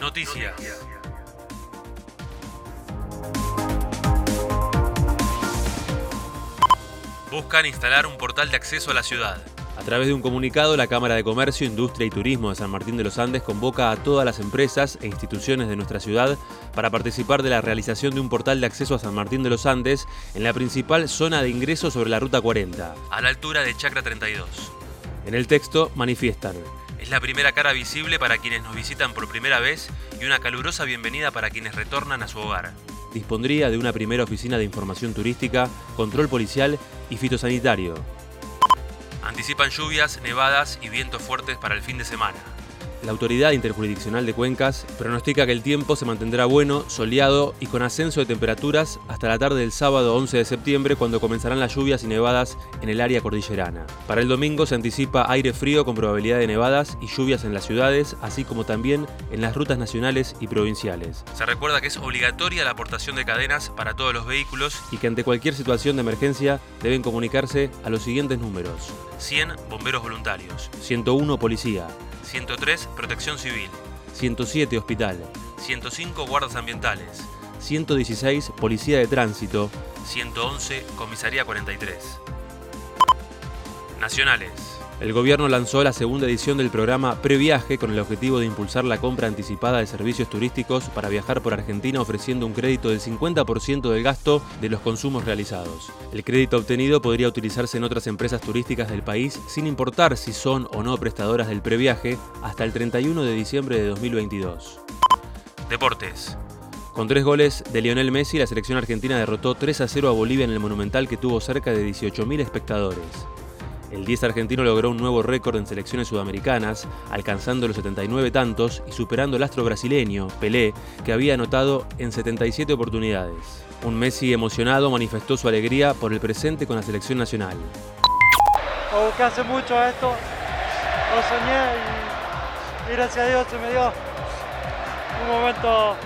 Noticias. Buscan instalar un portal de acceso a la ciudad. A través de un comunicado, la Cámara de Comercio, Industria y Turismo de San Martín de los Andes convoca a todas las empresas e instituciones de nuestra ciudad para participar de la realización de un portal de acceso a San Martín de los Andes en la principal zona de ingreso sobre la Ruta 40. A la altura de Chacra 32. En el texto manifiestan. Es la primera cara visible para quienes nos visitan por primera vez y una calurosa bienvenida para quienes retornan a su hogar. Dispondría de una primera oficina de información turística, control policial y fitosanitario. Anticipan lluvias, nevadas y vientos fuertes para el fin de semana. La Autoridad Interjurisdiccional de Cuencas pronostica que el tiempo se mantendrá bueno, soleado y con ascenso de temperaturas hasta la tarde del sábado 11 de septiembre cuando comenzarán las lluvias y nevadas en el área cordillerana. Para el domingo se anticipa aire frío con probabilidad de nevadas y lluvias en las ciudades, así como también en las rutas nacionales y provinciales. Se recuerda que es obligatoria la aportación de cadenas para todos los vehículos y que ante cualquier situación de emergencia deben comunicarse a los siguientes números. 100 bomberos voluntarios, 101 policía, 103 Protección Civil, 107 Hospital, 105 Guardas Ambientales, 116 Policía de Tránsito, 111 Comisaría 43. Nacionales. El gobierno lanzó la segunda edición del programa Previaje con el objetivo de impulsar la compra anticipada de servicios turísticos para viajar por Argentina ofreciendo un crédito del 50% del gasto de los consumos realizados. El crédito obtenido podría utilizarse en otras empresas turísticas del país sin importar si son o no prestadoras del previaje hasta el 31 de diciembre de 2022. Deportes. Con tres goles de Lionel Messi, la selección argentina derrotó 3 a 0 a Bolivia en el Monumental que tuvo cerca de 18.000 espectadores. El 10 argentino logró un nuevo récord en selecciones sudamericanas, alcanzando los 79 tantos y superando al astro brasileño, Pelé, que había anotado en 77 oportunidades. Un Messi emocionado manifestó su alegría por el presente con la selección nacional. Lo busqué hace mucho esto, lo soñé y, gracias a Dios se me dio un momento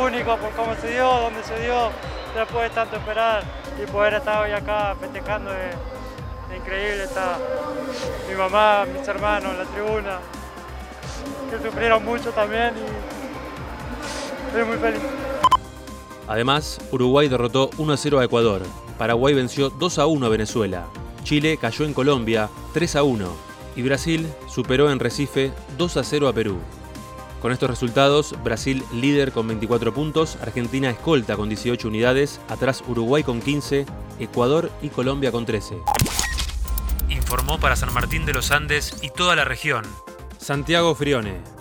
único por cómo se dio, donde se dio, después de tanto esperar y poder estar hoy acá festejando increíble, está mi mamá, mis hermanos en la tribuna, que sufrieron mucho también y estoy muy feliz. Además, Uruguay derrotó 1 0 a Ecuador, Paraguay venció 2 1 a Venezuela, Chile cayó en Colombia 3 1 y Brasil superó en Recife 2 0 a Perú. Con estos resultados, Brasil líder con 24 puntos, Argentina escolta con 18 unidades, atrás Uruguay con 15, Ecuador y Colombia con 13 informó para San Martín de los Andes y toda la región. Santiago Frione.